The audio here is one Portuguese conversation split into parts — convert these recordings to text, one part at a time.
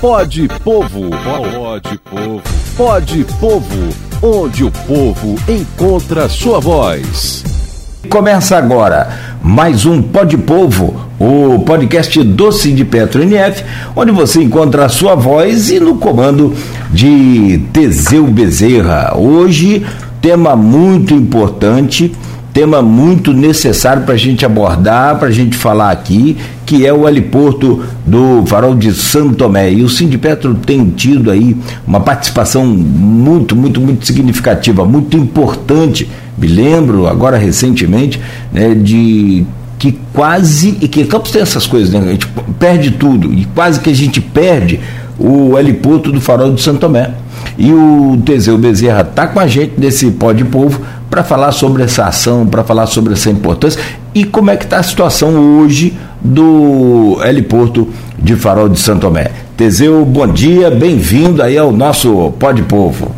Pode Povo. Pode Povo. Pode Povo. Onde o povo encontra sua voz. Começa agora mais um Pode Povo, o podcast doce de Petro NF, onde você encontra a sua voz e no comando de Teseu Bezerra. Hoje, tema muito importante tema muito necessário para a gente abordar, para a gente falar aqui, que é o heliporto do Farol de Santo Tomé. E o Sindipetro tem tido aí uma participação muito, muito, muito significativa, muito importante. Me lembro agora recentemente né, de que quase, e que Campos tem essas coisas, né? A gente perde tudo, e quase que a gente perde o heliporto do Farol de Santo Tomé. E o Teseu Bezerra está com a gente nesse pó de povo para falar sobre essa ação, para falar sobre essa importância e como é que está a situação hoje do heliporto de Farol de Santo Tomé. Teseu, bom dia, bem-vindo aí ao nosso Pó de Povo.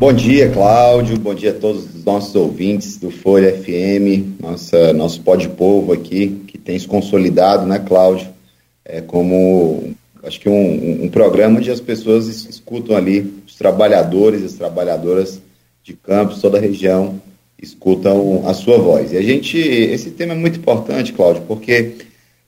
Bom dia, Cláudio, bom dia a todos os nossos ouvintes do Folha FM, nossa, nosso Pó de Povo aqui, que tem se consolidado, né, Cláudio, é como acho que um, um programa onde as pessoas escutam ali, os trabalhadores e as trabalhadoras de campos, toda a região, escutam a sua voz. E a gente, esse tema é muito importante, Cláudio, porque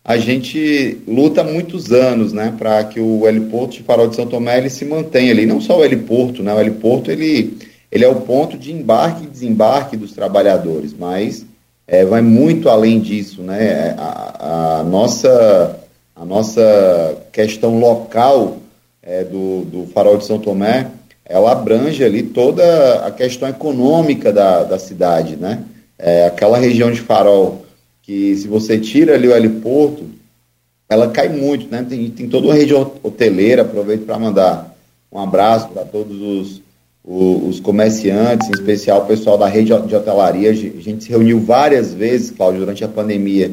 a gente luta há muitos anos, né, para que o heliporto de Farol de São Tomé ele se mantenha ali. Não só o heliporto, né, o heliporto ele, ele é o ponto de embarque e desembarque dos trabalhadores, mas é, vai muito além disso, né, a, a nossa a nossa questão local é, do, do Farol de São Tomé, ela abrange ali toda a questão econômica da, da cidade, né? É, aquela região de Farol, que se você tira ali o heliporto, ela cai muito, né? Tem, tem toda uma rede hoteleira, aproveito para mandar um abraço para todos os, os, os, comerciantes, em especial o pessoal da rede de hotelaria. A gente se reuniu várias vezes, Cláudio, durante a pandemia,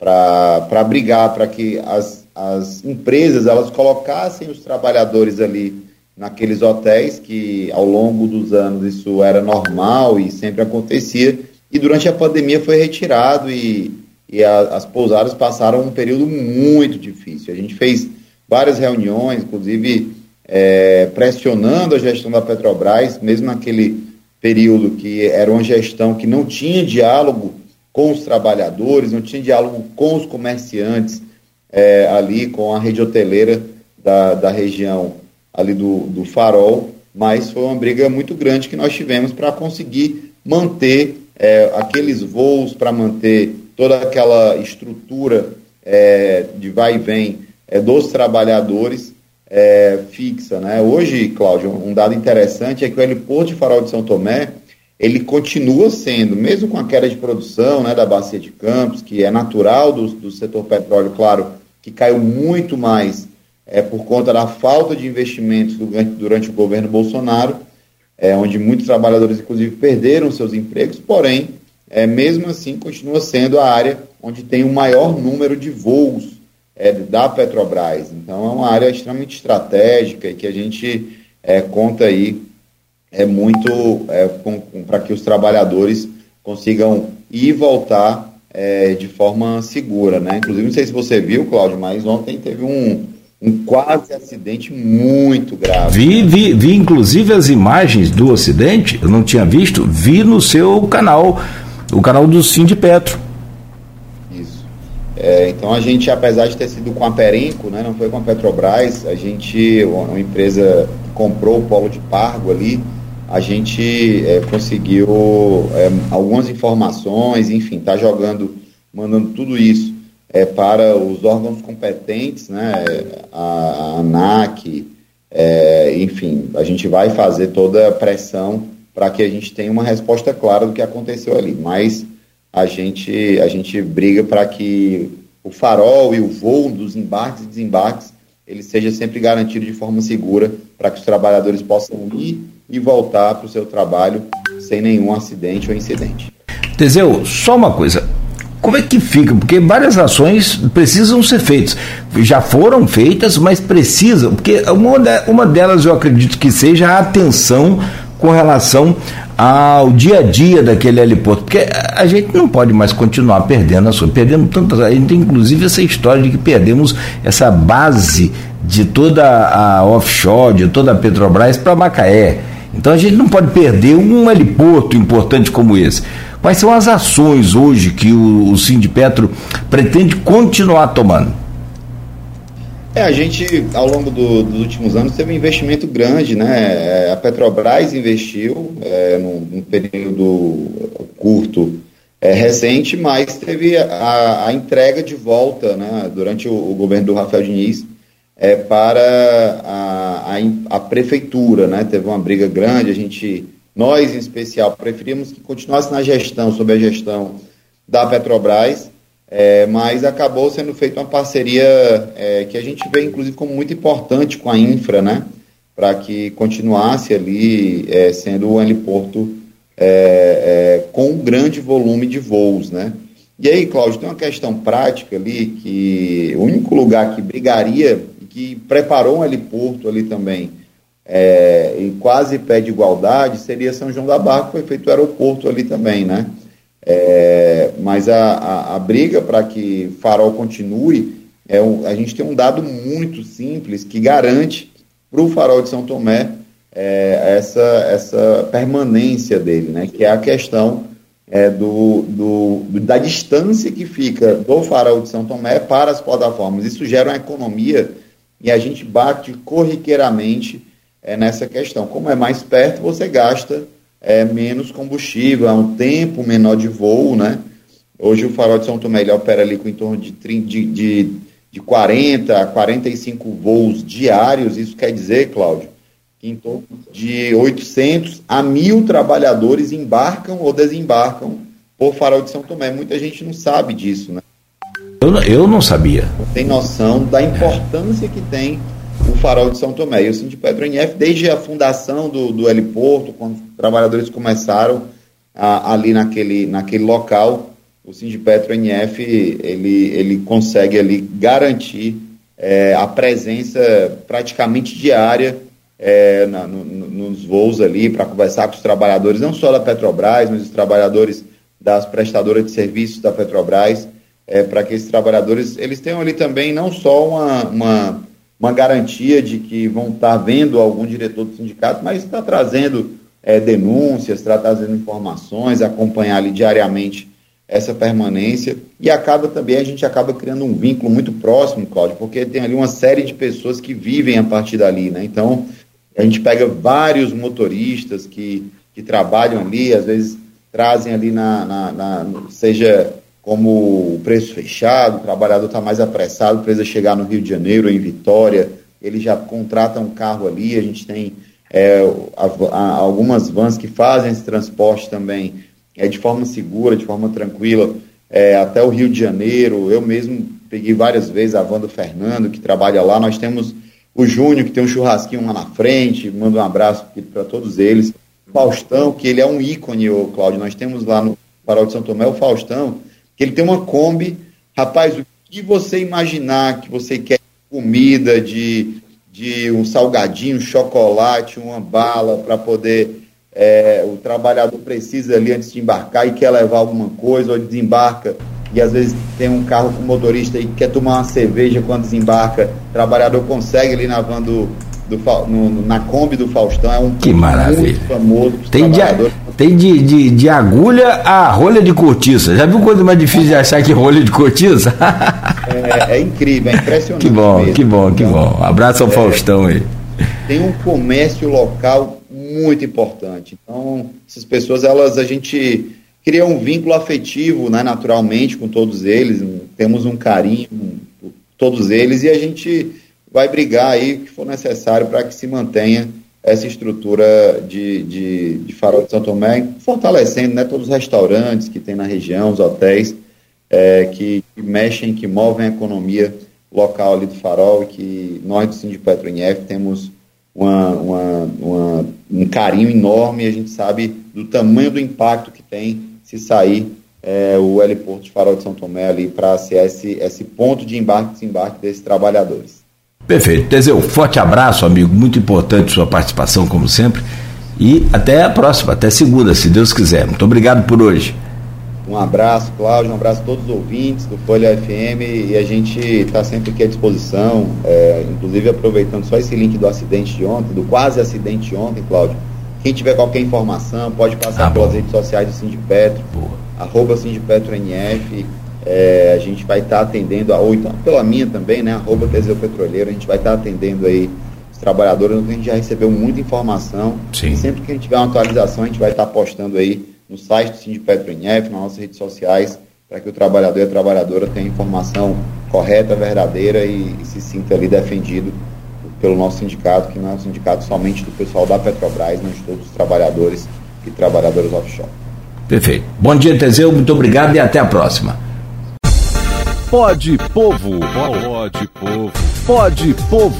para brigar para que as, as empresas elas colocassem os trabalhadores ali naqueles hotéis que ao longo dos anos isso era normal e sempre acontecia e durante a pandemia foi retirado e, e a, as pousadas passaram um período muito difícil. A gente fez várias reuniões, inclusive é, pressionando a gestão da Petrobras, mesmo naquele período que era uma gestão que não tinha diálogo com os trabalhadores, não tinha diálogo com os comerciantes é, ali, com a rede hoteleira da, da região ali do, do Farol, mas foi uma briga muito grande que nós tivemos para conseguir manter é, aqueles voos, para manter toda aquela estrutura é, de vai e vem é, dos trabalhadores é, fixa. Né? Hoje, Cláudio, um dado interessante é que o heliporto de Farol de São Tomé ele continua sendo, mesmo com a queda de produção né, da bacia de Campos, que é natural do, do setor petróleo, claro, que caiu muito mais é, por conta da falta de investimentos durante, durante o governo Bolsonaro, é, onde muitos trabalhadores, inclusive, perderam seus empregos, porém, é, mesmo assim, continua sendo a área onde tem o maior número de voos é, da Petrobras. Então, é uma área extremamente estratégica e que a gente é, conta aí é muito é, para que os trabalhadores consigam ir e voltar é, de forma segura, né? Inclusive, não sei se você viu, Cláudio, mas ontem teve um, um quase acidente muito grave. Vi, vi, vi inclusive as imagens do acidente, eu não tinha visto, vi no seu canal, o canal do Sim de Petro. Isso. É, então a gente, apesar de ter sido com a Perenco, né, não foi com a Petrobras, a gente, uma empresa comprou o polo de Pargo ali, a gente é, conseguiu é, algumas informações, enfim, está jogando, mandando tudo isso é, para os órgãos competentes, né, a, a ANAC, é, enfim, a gente vai fazer toda a pressão para que a gente tenha uma resposta clara do que aconteceu ali, mas a gente, a gente briga para que o farol e o voo dos embarques e desembarques ele seja sempre garantido de forma segura para que os trabalhadores possam ir e voltar para o seu trabalho sem nenhum acidente ou incidente. Teseu, só uma coisa. Como é que fica? Porque várias ações precisam ser feitas. Já foram feitas, mas precisam, porque uma, uma delas eu acredito que seja a atenção com relação ao dia a dia daquele heliporto, porque a gente não pode mais continuar perdendo a sua, perdendo tantas, a gente tem inclusive essa história de que perdemos essa base de toda a offshore, de toda a Petrobras para Macaé. Então a gente não pode perder um heliporto importante como esse. Quais são as ações hoje que o, o Sindipetro pretende continuar tomando? É, a gente, ao longo do, dos últimos anos, teve um investimento grande, né? É, a Petrobras investiu é, num, num, período curto é, recente, mas teve a, a, entrega de volta, né, durante o, o governo do Rafael Diniz, é, para a, a, a, prefeitura, né? Teve uma briga grande, a gente, nós em especial, preferimos que continuasse na gestão, sob a gestão da Petrobras, é, mas acabou sendo feita uma parceria é, que a gente vê, inclusive, como muito importante com a Infra, né? Para que continuasse ali é, sendo o heliporto é, é, com um grande volume de voos, né? E aí, Cláudio, tem uma questão prática ali que o único lugar que brigaria que preparou um heliporto ali também é, em quase pé de igualdade seria São João da Barra, que foi feito o aeroporto ali também, né? É, mas a, a, a briga para que Farol continue, é um, a gente tem um dado muito simples que garante para o Farol de São Tomé é, essa, essa permanência dele, né, que é a questão é, do, do, da distância que fica do Farol de São Tomé para as plataformas. Isso gera uma economia e a gente bate corriqueiramente é, nessa questão. Como é mais perto, você gasta é, menos combustível, é um tempo menor de voo, né? Hoje o farol de São Tomé ele opera ali com em torno de, de, de, de 40 a 45 voos diários, isso quer dizer, Cláudio, que em torno de 800 a 1.000 trabalhadores embarcam ou desembarcam por farol de São Tomé. Muita gente não sabe disso, né? Eu, não sabia. Tem noção da importância que tem o farol de São Tomé. E o Sindipetro NF, desde a fundação do, do heliporto, quando os trabalhadores começaram a, ali naquele, naquele local, o Sindipetro NF ele, ele consegue ali garantir é, a presença praticamente diária é, na, no, nos voos ali para conversar com os trabalhadores, não só da Petrobras, mas os trabalhadores das prestadoras de serviços da Petrobras, é, para que esses trabalhadores eles tenham ali também não só uma, uma uma garantia de que vão estar vendo algum diretor do sindicato, mas está trazendo é, denúncias, está trazendo informações, acompanhar ali diariamente essa permanência e acaba também, a gente acaba criando um vínculo muito próximo, Cláudio, porque tem ali uma série de pessoas que vivem a partir dali, né? Então, a gente pega vários motoristas que, que trabalham ali, às vezes trazem ali na, na, na seja como o preço fechado, o trabalhador está mais apressado, precisa chegar no Rio de Janeiro, em Vitória, ele já contrata um carro ali, a gente tem é, algumas vans que fazem esse transporte também é, de forma segura, de forma tranquila, é, até o Rio de Janeiro. Eu mesmo peguei várias vezes a van do Fernando, que trabalha lá. Nós temos o Júnior, que tem um churrasquinho lá na frente, mando um abraço para todos eles. Faustão, que ele é um ícone, o Cláudio. Nós temos lá no Farol de São Tomé o Faustão, que ele tem uma Kombi. Rapaz, o que você imaginar que você quer comida, de, de um salgadinho, um chocolate, uma bala, para poder. É, o trabalhador precisa ali antes de embarcar e quer levar alguma coisa, ou desembarca e às vezes tem um carro com motorista e quer tomar uma cerveja quando desembarca, o trabalhador consegue ali na van do, do, no, na Kombi do Faustão, é um que maravilha. muito famoso. Tem, de, tem de, de, de, agulha a rolha de cortiça. Já viu coisa mais difícil de achar que rolha de cortiça? é, é, incrível, é impressionante. Que bom, mesmo. que bom, que bom. Abraço ao é, Faustão aí. Tem um comércio local muito importante. Então, essas pessoas, elas, a gente cria um vínculo afetivo, né, naturalmente, com todos eles. Temos um carinho por todos eles e a gente vai brigar aí o que for necessário para que se mantenha essa estrutura de, de, de, farol de São Tomé, fortalecendo né, todos os restaurantes que tem na região, os hotéis, é, que, que, mexem, que movem a economia local ali do farol e que nós do Sindipetro NF temos uma, uma, uma, um carinho enorme e a gente sabe do tamanho do impacto que tem se sair é, o heliporto de farol de São Tomé ali para ser esse, esse ponto de embarque e desembarque desses trabalhadores. Perfeito. Teseu, forte abraço, amigo. Muito importante sua participação, como sempre. E até a próxima, até segunda, se Deus quiser. Muito obrigado por hoje. Um abraço, Cláudio, um abraço a todos os ouvintes do Folha FM e a gente está sempre aqui à disposição, é, inclusive aproveitando só esse link do acidente de ontem, do quase acidente de ontem, Cláudio. Quem tiver qualquer informação, pode passar ah, pelas bom. redes sociais do Sindipetro, Boa. arroba SindipetroNF, é, a gente vai estar tá atendendo, ou então pela minha também, né, arroba Teseu Petroleiro, a gente vai estar tá atendendo aí os trabalhadores, a gente já recebeu muita informação, Sim. sempre que a gente tiver uma atualização, a gente vai estar tá postando aí no site do Sindipetro NF, nas nossas redes sociais, para que o trabalhador e a trabalhadora tenham informação correta, verdadeira e, e, se sinta ali defendido pelo nosso sindicato, que não é um sindicato somente do pessoal da Petrobras, mas de todos os trabalhadores e trabalhadoras offshore. Perfeito. Bom dia, Teseu, muito obrigado e até a próxima. Pode Povo, pode Povo, pode Povo,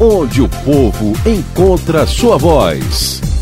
onde o povo encontra sua voz.